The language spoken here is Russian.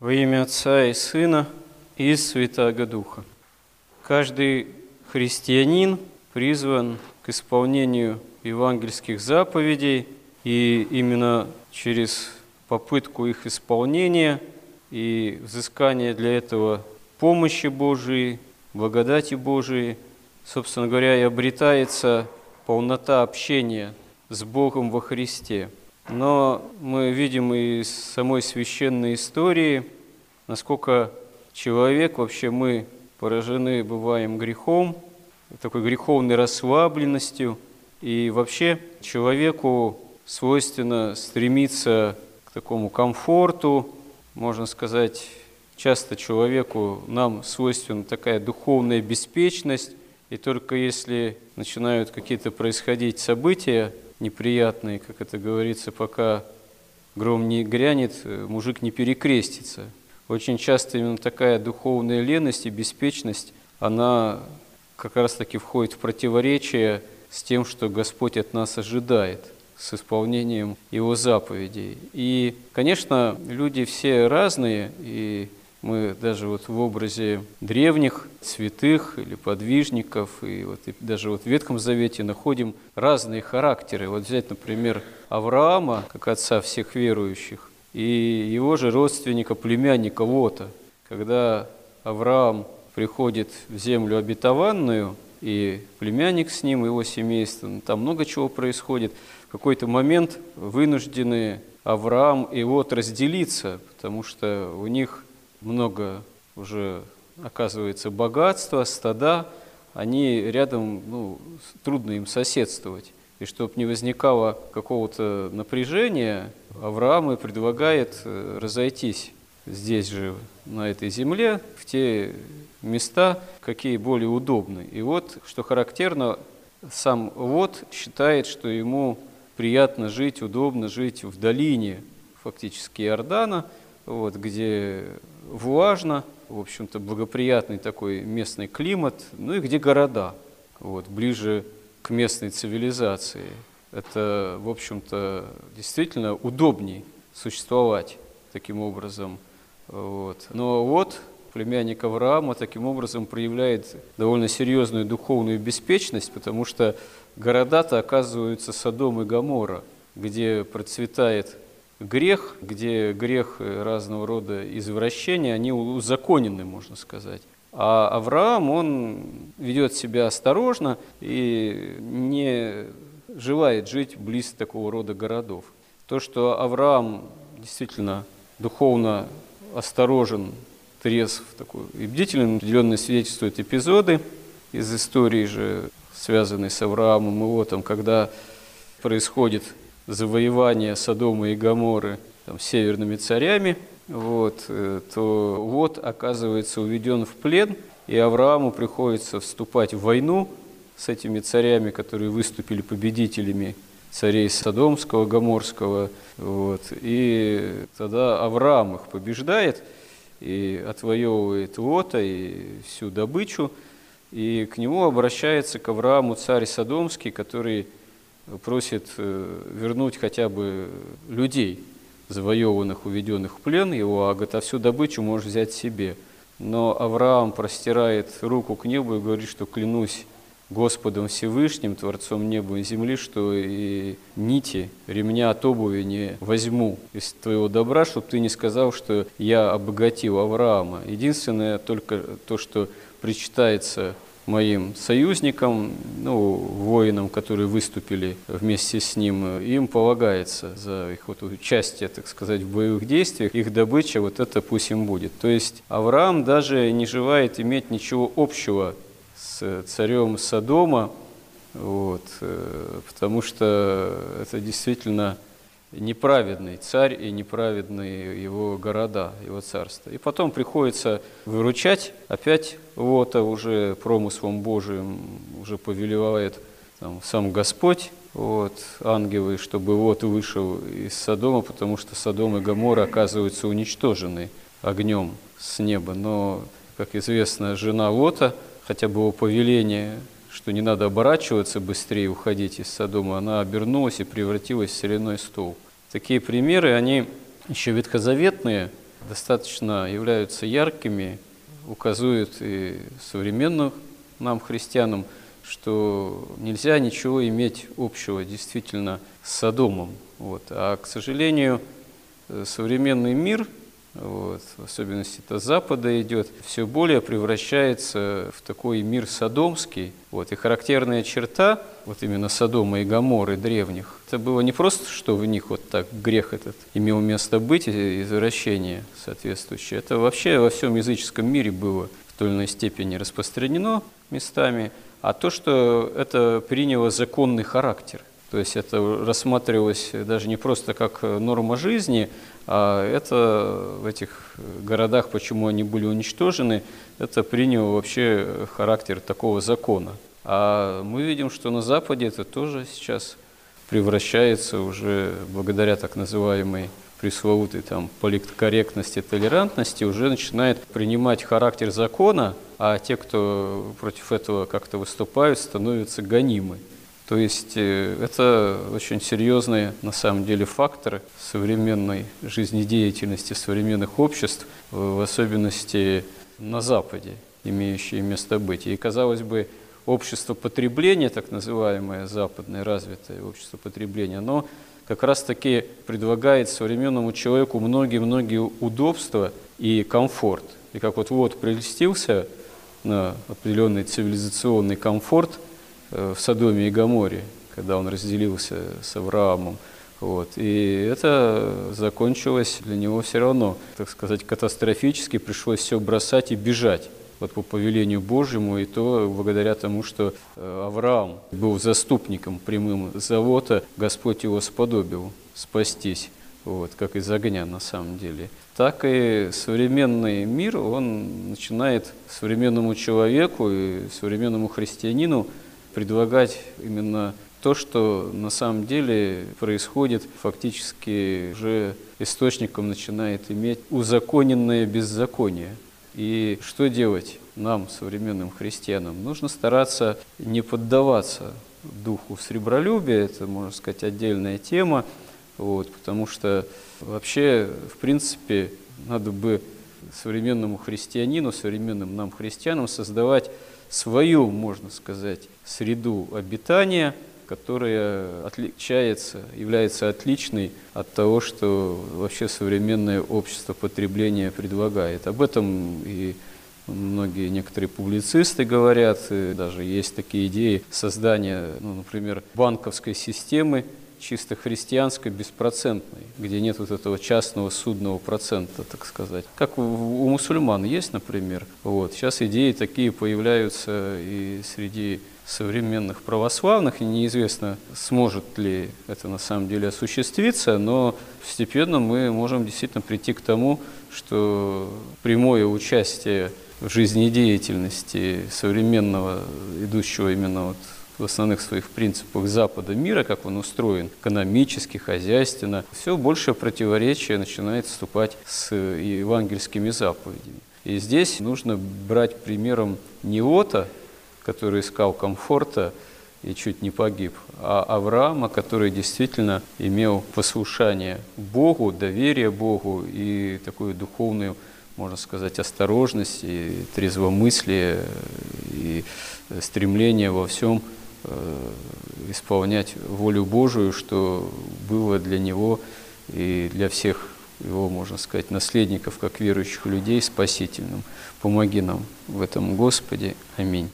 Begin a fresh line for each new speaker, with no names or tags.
Во имя Отца и Сына и Святаго Духа. Каждый христианин призван к исполнению евангельских заповедей, и именно через попытку их исполнения и взыскание для этого помощи Божией, благодати Божией, собственно говоря, и обретается полнота общения с Богом во Христе. Но мы видим из самой священной истории, насколько человек, вообще мы поражены бываем грехом, такой греховной расслабленностью, и вообще человеку свойственно стремиться к такому комфорту, можно сказать, часто человеку, нам свойственна такая духовная беспечность, и только если начинают какие-то происходить события, неприятные, как это говорится, пока гром не грянет, мужик не перекрестится. Очень часто именно такая духовная леность и беспечность, она как раз-таки входит в противоречие с тем, что Господь от нас ожидает, с исполнением Его заповедей. И, конечно, люди все разные, и мы даже вот в образе древних святых или подвижников, и вот и даже вот в Ветхом Завете находим разные характеры. Вот взять, например, Авраама, как отца всех верующих, и его же родственника, племянника Лота. Когда Авраам приходит в землю обетованную, и племянник с ним, его семейство, ну, там много чего происходит. В какой-то момент вынуждены Авраам и Лот разделиться, потому что у них много уже оказывается богатства, стада, они рядом, ну, трудно им соседствовать. И чтобы не возникало какого-то напряжения, Авраам и предлагает э, разойтись здесь же, на этой земле, в те места, какие более удобны. И вот, что характерно, сам Вот считает, что ему приятно жить, удобно жить в долине, фактически Иордана, вот, где влажно, в общем-то, благоприятный такой местный климат, ну и где города, вот, ближе к местной цивилизации. Это, в общем-то, действительно удобней существовать таким образом. Вот. Но вот племянник Авраама таким образом проявляет довольно серьезную духовную беспечность, потому что города-то оказываются Содом и Гамора, где процветает грех, где грех разного рода извращения, они узаконены, можно сказать. А Авраам, он ведет себя осторожно и не желает жить близ такого рода городов. То, что Авраам действительно духовно осторожен, трезв такой и бдителен, определенно свидетельствуют эпизоды из истории же, связанной с Авраамом и Лотом, когда происходит завоевания Содома и Гаморы там, северными царями, вот, э, то вот оказывается уведен в плен, и Аврааму приходится вступать в войну с этими царями, которые выступили победителями царей Содомского, Гаморского. Вот. И тогда Авраам их побеждает и отвоевывает Лота и всю добычу. И к нему обращается к Аврааму царь Содомский, который просит э, вернуть хотя бы людей, завоеванных, уведенных в плен его, а говорит, а всю добычу можешь взять себе. Но Авраам простирает руку к небу и говорит, что клянусь Господом Всевышним, Творцом неба и земли, что и нити ремня от обуви не возьму из твоего добра, чтобы ты не сказал, что я обогатил Авраама. Единственное только то, что причитается моим союзникам, ну, воинам, которые выступили вместе с ним, им полагается за их вот участие, так сказать, в боевых действиях, их добыча, вот это пусть им будет. То есть Авраам даже не желает иметь ничего общего с царем Содома, вот, э, потому что это действительно неправедный царь и неправедные его города, его царство. И потом приходится выручать, опять вот а уже промыслом Божиим уже повелевает там, сам Господь, вот, ангелы, чтобы вот вышел из Содома, потому что Содом и Гоморра оказываются уничтожены огнем с неба. Но, как известно, жена Лота, хотя бы повеление что не надо оборачиваться быстрее, уходить из Содома, она обернулась и превратилась в соляной стол. Такие примеры, они еще ветхозаветные, достаточно являются яркими, указывают и современным нам, христианам, что нельзя ничего иметь общего действительно с Содомом. Вот. А, к сожалению, современный мир – вот, в особенности это Запада идет, все более превращается в такой мир содомский. Вот, и характерная черта вот именно Содома и Гаморы древних, это было не просто, что в них вот так грех этот имел место быть, извращение соответствующее, это вообще во всем языческом мире было в той или иной степени распространено местами, а то, что это приняло законный характер. То есть это рассматривалось даже не просто как норма жизни, а это в этих городах, почему они были уничтожены, это приняло вообще характер такого закона. А мы видим, что на Западе это тоже сейчас превращается уже благодаря так называемой пресловутой там политкорректности, толерантности, уже начинает принимать характер закона, а те, кто против этого как-то выступают, становятся гонимы. То есть э, это очень серьезные, на самом деле, факторы современной жизнедеятельности современных обществ, в особенности на Западе, имеющие место быть. И, казалось бы, общество потребления, так называемое западное развитое общество потребления, оно как раз-таки предлагает современному человеку многие-многие удобства и комфорт. И как вот вот прелестился на определенный цивилизационный комфорт – в Содоме и Гаморе, когда он разделился с Авраамом. Вот. И это закончилось для него все равно, так сказать, катастрофически. Пришлось все бросать и бежать вот по повелению Божьему, и то благодаря тому, что э, Авраам был заступником прямым завода, Господь его сподобил спастись, вот, как из огня на самом деле. Так и современный мир, он начинает современному человеку и современному христианину предлагать именно то, что на самом деле происходит, фактически уже источником начинает иметь узаконенное беззаконие. И что делать нам, современным христианам? Нужно стараться не поддаваться духу сребролюбия, это, можно сказать, отдельная тема, вот, потому что вообще, в принципе, надо бы современному христианину, современным нам христианам создавать свою, можно сказать, среду обитания, которая отличается, является отличной от того, что вообще современное общество потребления предлагает. Об этом и многие некоторые публицисты говорят, и даже есть такие идеи создания, ну, например, банковской системы, чисто христианской, беспроцентной, где нет вот этого частного судного процента, так сказать. Как у, мусульман есть, например. Вот. Сейчас идеи такие появляются и среди современных православных, и неизвестно, сможет ли это на самом деле осуществиться, но постепенно мы можем действительно прийти к тому, что прямое участие в жизнедеятельности современного, идущего именно вот в основных своих принципах Запада мира, как он устроен, экономически, хозяйственно, все большее противоречие начинает вступать с евангельскими заповедями. И здесь нужно брать примером не Ота, который искал комфорта и чуть не погиб, а Авраама, который действительно имел послушание Богу, доверие Богу и такую духовную, можно сказать, осторожность и трезвомыслие и стремление во всем Э, исполнять волю Божию, что было для него и для всех его, можно сказать, наследников, как верующих людей, спасительным. Помоги нам в этом, Господи. Аминь.